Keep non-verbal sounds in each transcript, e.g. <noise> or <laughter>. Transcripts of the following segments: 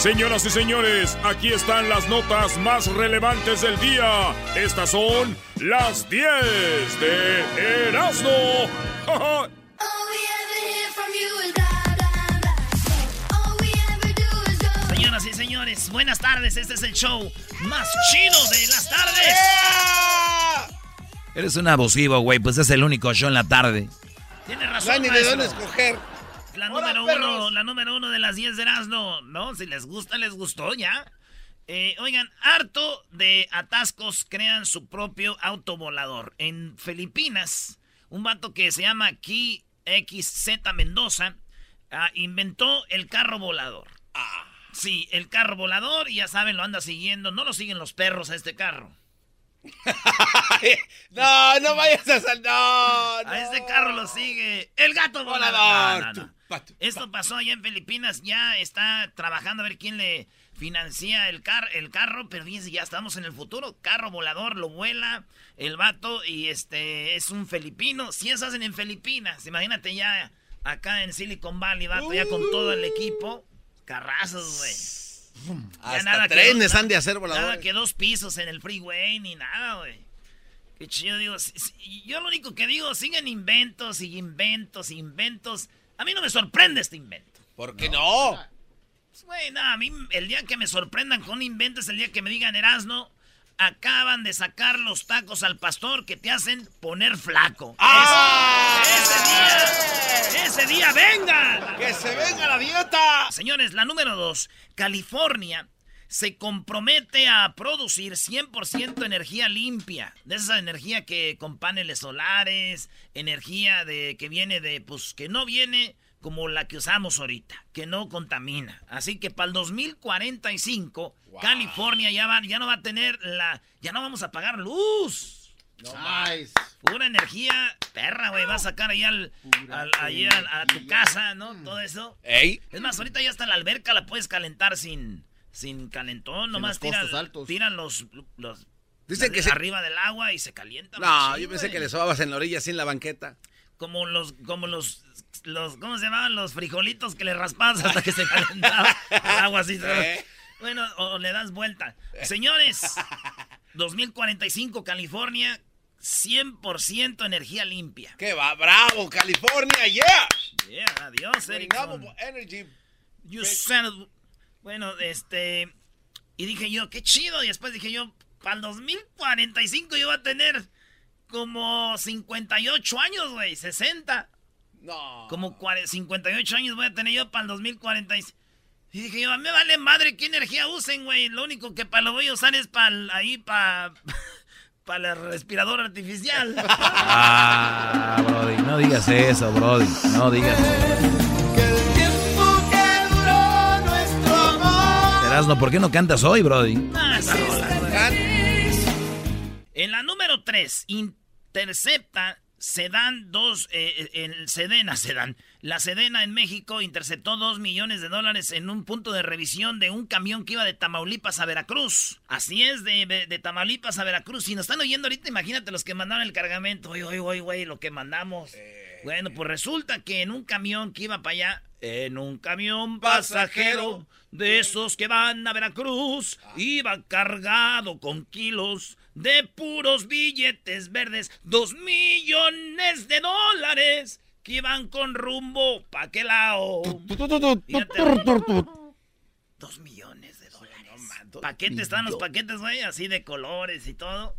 Señoras y señores, aquí están las notas más relevantes del día. Estas son las 10 de Erasmo. Señoras y señores, buenas tardes. Este es el show más chido de las tardes. Eres un abusivo, güey. Pues es el único show en la tarde. Tiene razón. No hay ni de dónde escoger. La número perros. uno, la número uno de las 10 de Erasmo. No, si les gusta, les gustó ya. Eh, oigan, harto de atascos crean su propio autovolador. En Filipinas, un vato que se llama Ki XZ Mendoza ah, inventó el carro volador. Sí, el carro volador, y ya saben, lo anda siguiendo. No lo siguen los perros a este carro. <laughs> No, no vayas a sal. No, no. A este carro lo sigue el gato volador. Volador. No, Esto pasó allá en Filipinas, ya está trabajando a ver quién le financia el, car el carro, pero fíjense, ya estamos en el futuro. Carro volador, lo vuela el vato y este es un filipino. Si eso hacen en Filipinas, imagínate ya acá en Silicon Valley, vato, ya con todo el equipo. Carrazos, güey. Hasta nada que trenes dos- han de hacer Nada voladores. que dos pisos en el freeway ni nada, güey. Qué chido, digo. si- si- Yo lo único que digo, siguen inventos y inventos, inventos. A mí no me sorprende este invento. ¿Por qué no? Pues, Güey, no, a mí el día que me sorprendan con un invento es el día que me digan, Erasno, acaban de sacar los tacos al pastor que te hacen poner flaco. ¡Ah! Ese, ese día, ese día, venga. ¡Que se venga la dieta! Señores, la número dos, California se compromete a producir 100% energía limpia, de esa energía que con paneles solares, energía de que viene de, pues, que no viene como la que usamos ahorita, que no contamina. Así que para el 2045, California ya, va, ya no va a tener la, ya no vamos a pagar luz. Nice. Pura energía, perra, güey, va a sacar ahí al, al- ahí al- a tu casa, ¿no? Todo eso. Ey. Es más, ahorita ya hasta la alberca la puedes calentar sin, sin calentón. Nomás los tiran los, los Dicen que se- arriba del agua y se calienta. No, machín, yo pensé güey. que le sobabas en la orilla sin la banqueta. Como los, como los, los, ¿cómo se llamaban? Los frijolitos que le raspabas hasta que se calentaba el agua así. <laughs> Eh. Bueno, o, o le das vuelta. Señores, 2045 California, 100% energía limpia. ¡Qué va! ¡Bravo, California! ¡Yeah! Yeah, adiós. Renewable Energy. You of- Bueno, este. Y dije yo, qué chido. Y después dije yo, para el 2045 yo voy a tener como 58 años, güey. 60. No. Como cuare- 58 años voy a tener yo para el 2045. Y dije yo, a mí me vale madre qué energía usen, güey. Lo único que para lo voy a usar es para ahí, para. <laughs> Para el respirador artificial. <laughs> Ah, Brody, no digas eso, Brody. No digas eso. Erasno, ¿por qué no cantas hoy, Brody? Ah. En la número 3, intercepta Sedan 2, eh, el Sedena, Sedan. La Sedena en México interceptó 2 millones de dólares en un punto de revisión de un camión que iba de Tamaulipas a Veracruz. Así es, de, de- de Tamaulipas a Veracruz. Si nos están oyendo ahorita, imagínate los que mandaron el cargamento. Oye, oye, oye, lo que mandamos. Bueno, pues resulta que en un camión que iba para allá, en un camión pasajero de esos que van a Veracruz, iba cargado con kilos de puros billetes verdes, dos millones de dólares que iban con rumbo pa' aquel lado. Dos millones de dólares. paquetes, están los paquetes, güey, así de colores y todo.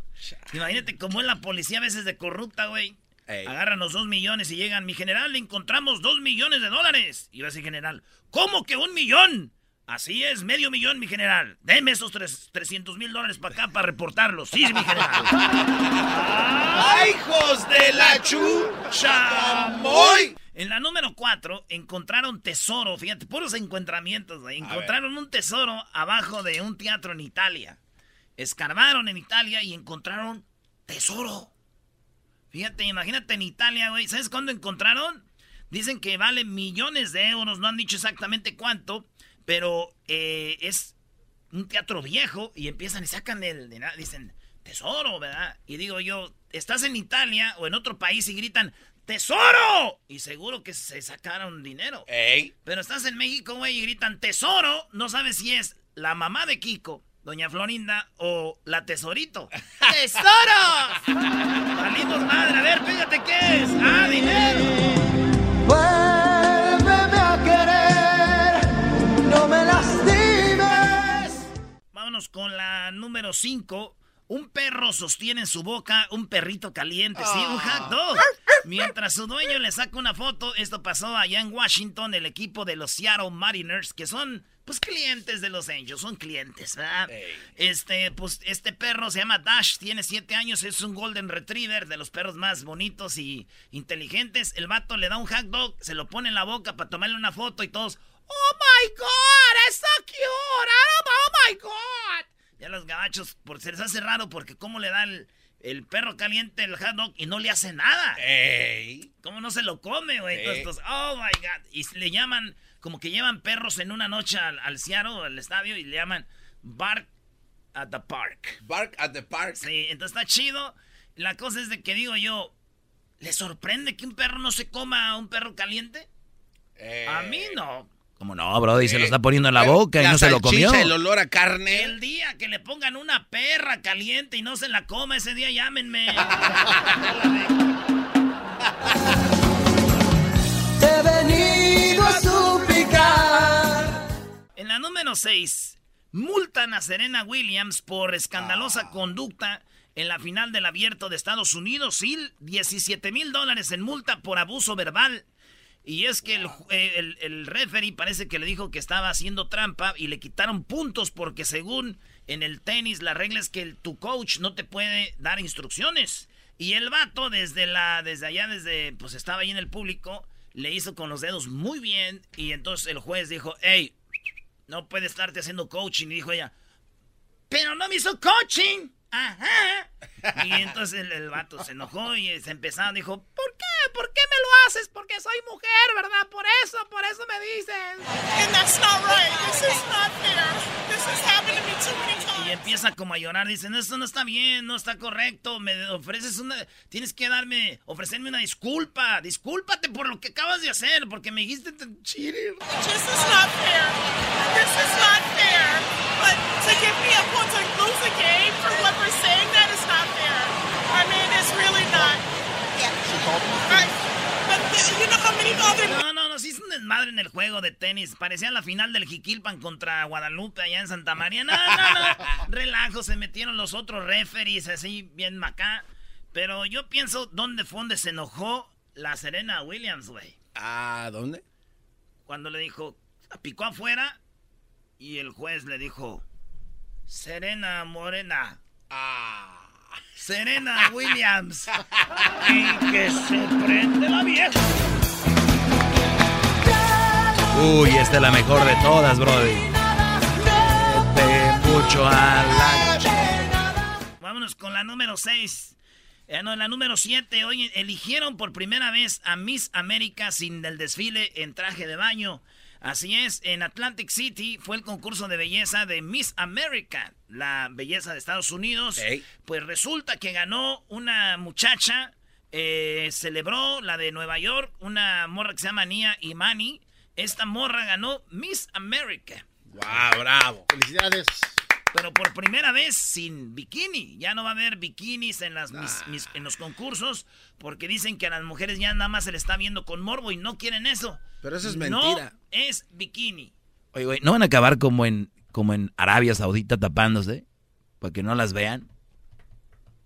Imagínate cómo es la policía a veces de corrupta, güey. Ey. Agarran los dos millones y llegan, mi general, le encontramos dos millones de dólares. Y va a decir, general, ¿cómo que un millón? Así es, medio millón, mi general. Deme esos tres, 300 mil dólares para acá para reportarlos. Sí, mi general. <laughs> ¡Ay, hijos de la chucha! ¡Moy! En la número 4 encontraron tesoro, fíjate, puros encontramientos, güey. Encontraron un tesoro abajo de un teatro en Italia. Escarbaron en Italia y encontraron tesoro. Fíjate, imagínate en Italia, güey. ¿Sabes cuándo encontraron? Dicen que vale millones de euros, no han dicho exactamente cuánto, pero eh, es un teatro viejo y empiezan y sacan el... de Dicen, tesoro, ¿verdad? Y digo yo, estás en Italia o en otro país y gritan, ¡tesoro! Y seguro que se sacaron dinero. ¡Ey! Pero estás en México, güey, y gritan tesoro. No sabes si es la mamá de Kiko, doña Florinda, o la tesorito. <laughs> ¡Tesoro! Salimos madre, a ver, fíjate qué es. ¡Ah, dinero! Vuélveme a querer, no me lastimes. Vámonos con la número 5. Un perro sostiene en su boca un perrito caliente, sí, un hot dog. Mientras su dueño le saca una foto, esto pasó allá en Washington, el equipo de los Seattle Mariners, que son, pues, clientes de los Angels, son clientes, ¿verdad? Este, pues, este perro se llama Dash, tiene 7 años, es un Golden Retriever, de los perros más bonitos y inteligentes. El vato le da un hot dog, se lo pone en la boca para tomarle una foto y todos, ¡Oh, my God! ¡Es so cute! ¡Oh, my God! Ya los gabachos, por se les hace raro porque cómo le da el, el perro caliente el hot dog y no le hace nada. ¡Ey! ¿Cómo no se lo come, güey? Estos, oh my God. Y le llaman, como que llevan perros en una noche al, al Seattle, al estadio, y le llaman Bark at the Park. Bark at the park. Sí, entonces está chido. La cosa es de que digo yo, ¿le sorprende que un perro no se coma a un perro caliente? Eh, A mí no. ¿Cómo no, Brody? Se lo está poniendo en la boca y no se lo comió. el olor a carne. El día que le pongan una perra caliente y no se la coma, ese día llámenme. <laughs> Te he venido a suplicar. En la número 6, multan a Serena Williams por escandalosa conducta en la final del abierto de Estados Unidos y 17 mil dólares en multa por abuso verbal. Y es que el, eh, el, el referee parece que le dijo que estaba haciendo trampa y le quitaron puntos porque según en el tenis la regla es que tu coach no te puede dar instrucciones. Y el vato desde la desde allá desde pues estaba ahí en el público le hizo con los dedos muy bien y entonces el juez dijo, hey, no puede estarte haciendo coaching. Y dijo ella, pero no me hizo coaching. Ajá. Y entonces el, el vato se enojó y se empezó, dijo, ¿por qué? ¿Por qué me lo haces? Porque soy mujer, ¿verdad? Por eso, por eso me dices. Y empieza como a llorar, dicen, esto no está bien, no está correcto, me ofreces una, tienes que darme, ofrecerme una disculpa, discúlpate por lo que acabas de hacer, porque me dijiste te- cheater. This is not fair. This is not fair. But to give me a point to lose a game for what we're saying, No, no, no, sí es un desmadre en el juego de tenis. Parecía la final del Jiquilpan contra Guadalupe allá en Santa María. No, no, no. <laughs> Relajo, se metieron los otros referees así, bien macá. Pero yo pienso, ¿dónde fue donde se enojó la Serena Williams, güey? Ah, ¿dónde? Cuando le dijo, picó afuera y el juez le dijo, Serena Morena. Ah. Serena Williams. y que se prende la vieja. Uy, esta es la mejor de todas, Brody. Vete mucho a la... Vámonos con la número 6. no, la número 7. Hoy eligieron por primera vez a Miss América sin el desfile en traje de baño. Así es, en Atlantic City fue el concurso de belleza de Miss America, la belleza de Estados Unidos. Pues resulta que ganó una muchacha, eh, celebró la de Nueva York, una morra que se llama Nia Imani. Esta morra ganó Miss America. ¡Wow, bravo! Felicidades. Pero por primera vez sin bikini. Ya no va a haber bikinis en, las, mis- mis- en los concursos. Porque dicen que a las mujeres ya nada más se le está viendo con morbo y no quieren eso. Pero eso es No mentira. es bikini. Oye, güey, ¿no van a acabar como en como en Arabia Saudita tapándose, para que no las vean.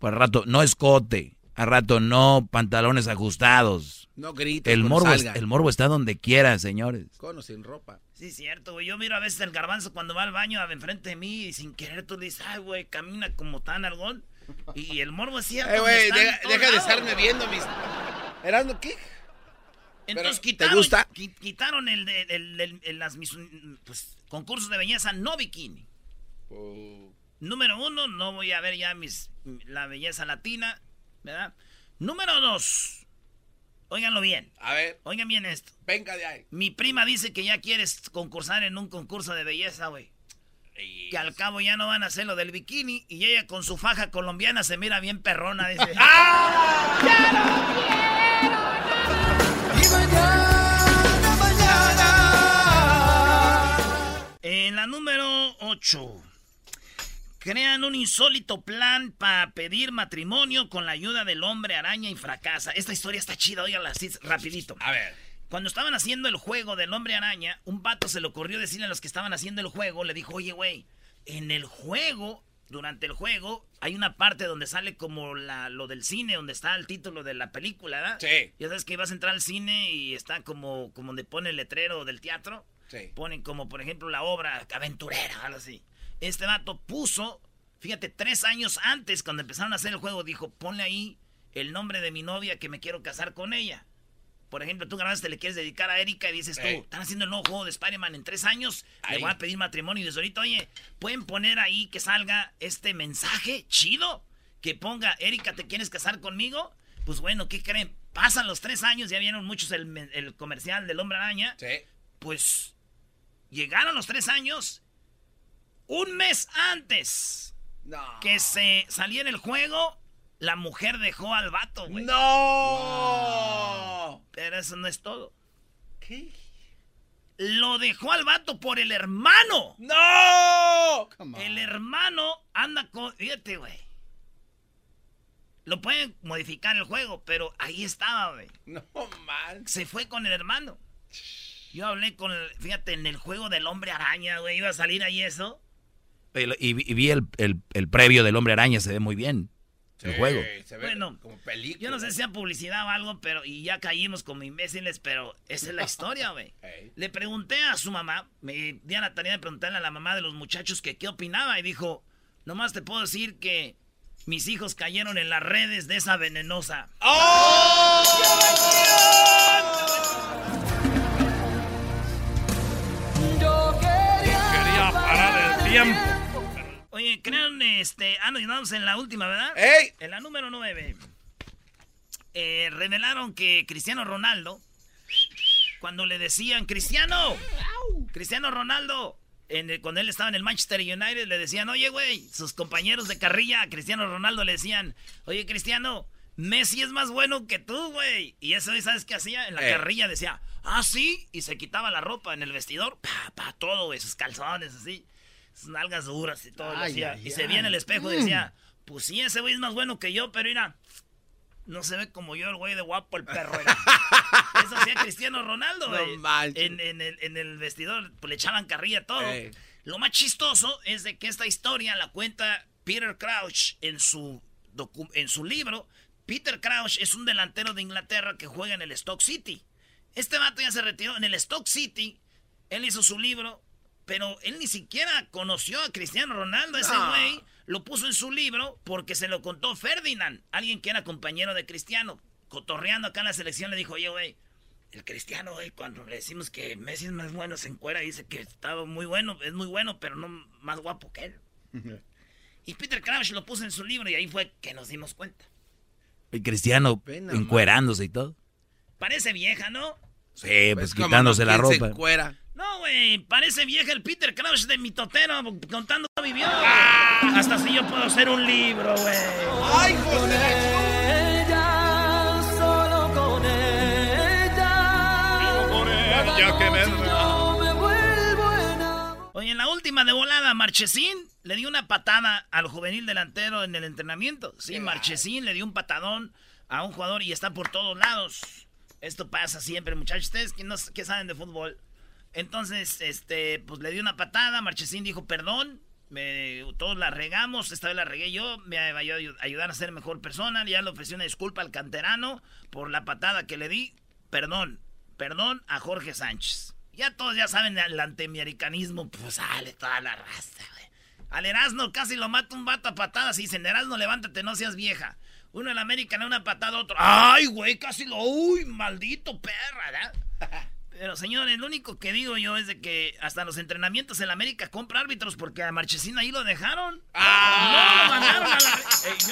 Pues al rato, no escote, al rato no pantalones ajustados. No grites El morbo, es- salgan. el morbo está donde quiera, señores. Con o sin ropa. Sí, cierto, güey. Yo miro a veces el garbanzo cuando va al baño a- enfrente de mí y sin querer tú le dices, ay, güey, camina como tan algón. Y el morbo es cierto. Eh, güey, deja, de estarme viendo mis... Erasmo, ¿qué? Entonces Pero, ¿te quitaron, gusta? qui- quitaron el de el- el- el- las mis- pues, concursos de belleza no bikini. Oh. Número uno, no voy a ver ya mis la belleza latina, ¿verdad? Número dos, óiganlo bien, A ver, oigan bien esto. venga de ahí. Mi prima dice que ya quieres concursar en un concurso de belleza, güey. Que al cabo ya no van a hacer lo del bikini y ella con su faja colombiana se mira bien perrona, dice. <laughs> Y mañana, mañana. En la número 8. Crean un insólito plan para pedir matrimonio con la ayuda del hombre araña y fracasa. Esta historia está chida, óiganla así rapidito. A ver. Cuando estaban haciendo el juego del hombre araña, un vato se le ocurrió decirle a los que estaban haciendo el juego, le dijo, oye, güey, en el juego, durante el juego, hay una parte donde sale como la, lo del cine, donde está el título de la película, ¿verdad? Sí. Ya sabes que ibas a entrar al cine y está como, como donde pone el letrero del teatro. Sí. Ponen como, por ejemplo, la obra aventurera, algo así. Este vato puso, fíjate, tres años antes, cuando empezaron a hacer el juego, dijo, ponle ahí el nombre de mi novia que me quiero casar con ella. Por ejemplo, tú grabaste, le quieres dedicar a Erika y dices tú, están haciendo el nuevo juego de Spider-Man en tres años, le voy a pedir matrimonio y desde ahorita, oye, pueden poner ahí que salga este mensaje chido, que ponga, Erika, ¿te quieres casar conmigo? Pues bueno, ¿qué creen? Pasan los tres años, ya vieron muchos el, el comercial del Hombre Araña, Sí. pues llegaron los tres años, un mes antes No. que se saliera el juego, la mujer dejó al vato, güey. ¡No! Pero eso no es todo. ¿Qué? Lo dejó al vato por el hermano. ¡No! El hermano anda con. Fíjate, güey. Lo pueden modificar el juego, pero ahí estaba, güey. No man. Se fue con el hermano. Yo hablé con el. Fíjate, en el juego del hombre araña, güey. Iba a salir ahí eso. Y, y vi- el, el- el previo del Hombre Araña, se ve muy bien. El Sí, juego. Se ve Bueno, como película. Yo no sé si sea publicidad o algo, pero. Y ya caímos como imbéciles, pero esa es la historia, güey. <laughs> Ey. Le pregunté a su mamá, me di a la tarea de preguntarle a la mamá de los muchachos que qué opinaba y dijo, nomás te puedo decir que mis hijos cayeron en las redes de esa venenosa. Yo quería, Quería parar el tiempo. Oye, crean, este, ah, nos en la última, ¿verdad? ¡Ey! En la número 9. Eh, revelaron que Cristiano Ronaldo, cuando le decían, Cristiano, Cristiano Ronaldo, en el- cuando él estaba en el Manchester United, le decían, oye, güey, sus compañeros de carrilla a Cristiano Ronaldo le decían, oye, Cristiano, Messi es más bueno que tú, güey. Y eso, ¿sabes qué hacía? En la Eh. carrilla decía, ah, sí, y se quitaba la ropa en el vestidor, pa, pa, todo, güey, sus calzones, así, sus nalgas duras y todo. Ay, ay, y se veía en el espejo y decía, pues sí, ese güey es más bueno que yo, pero mira, no se ve como yo, el güey de guapo, el perro. era. <laughs> Eso hacía Cristiano Ronaldo, No güey. manches. en, en el, en el vestidor pues, le echaban carrilla todo. Ey. Lo más chistoso es de que esta historia la cuenta Peter Crouch en su, en su libro. Peter Crouch es un delantero de Inglaterra que juega en el Stock City. Este vato ya se retiró en el Stock City. Él hizo su libro, pero él ni siquiera conoció a Cristiano Ronaldo. Ese No. güey lo puso en su libro porque se lo contó Ferdinand, alguien que era compañero de Cristiano. Cotorreando acá en la selección le dijo, oye, güey, el Cristiano, güey, cuando le decimos que Messi es más bueno, se encuera y dice que estaba muy bueno, es muy bueno, pero no más guapo que él. <laughs> y Peter Crouch lo puso en su libro y ahí fue que nos dimos cuenta. El Cristiano Pena, encuerándose y todo. Parece vieja, ¿no? Sí, pues, quitándose no, la ¿quién se ropa. No, güey, parece vieja el Peter Crouch de mi totero contando cómo vivió. Hasta si yo puedo hacer un libro, güey. ¡Ay, José! ella, solo con ella. Por ella que me. Oye, en la última de volada, Marchesín le dio una patada al juvenil delantero en el entrenamiento. Sí, Marchesín le dio un patadón a un jugador y está por todos lados. Esto pasa siempre, muchachos. Ustedes que, no, que saben de fútbol. Entonces, este, pues le di una patada, Marchesín dijo perdón, me, todos la regamos, esta vez la regué yo, me va a ayudar a ser mejor persona, ya le ofrecí una disculpa al canterano por la patada que le di, perdón, perdón a Jorge Sánchez. Ya todos ya saben el antiamericanismo, pues sale toda la raza, güey. Al Erasmo casi lo mata un vato a patadas y dicen, Erasmo, levántate, no seas vieja. Uno en América le una patada a otro. ¡Ay, güey! Casi lo... ¡Uy, maldito perra! ¿verdad? <laughs> Pero señores, lo único que digo yo es de que hasta los entrenamientos en la América compra árbitros porque a Marchesín ahí lo dejaron. ¡Ah! No, lo mandaron a la...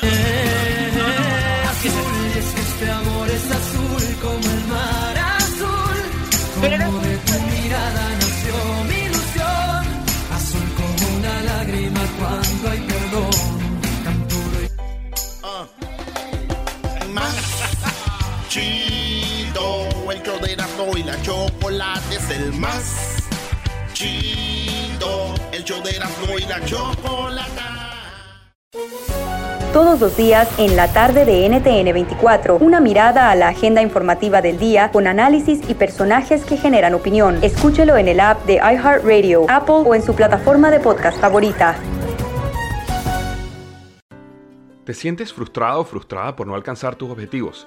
<laughs> Ey, no, no, no, Azul, es que este amor es azul como el mar azul. Como la chocolate es el más chido. El show de Erasmo y la chocolate. Todos los días en la tarde de NTN 24, una mirada a la agenda informativa del día con análisis y personajes que generan opinión. Escúchelo en el app de iHeartRadio, Apple o en su plataforma de podcast favorita. ¿Te sientes frustrado o frustrada por no alcanzar tus objetivos?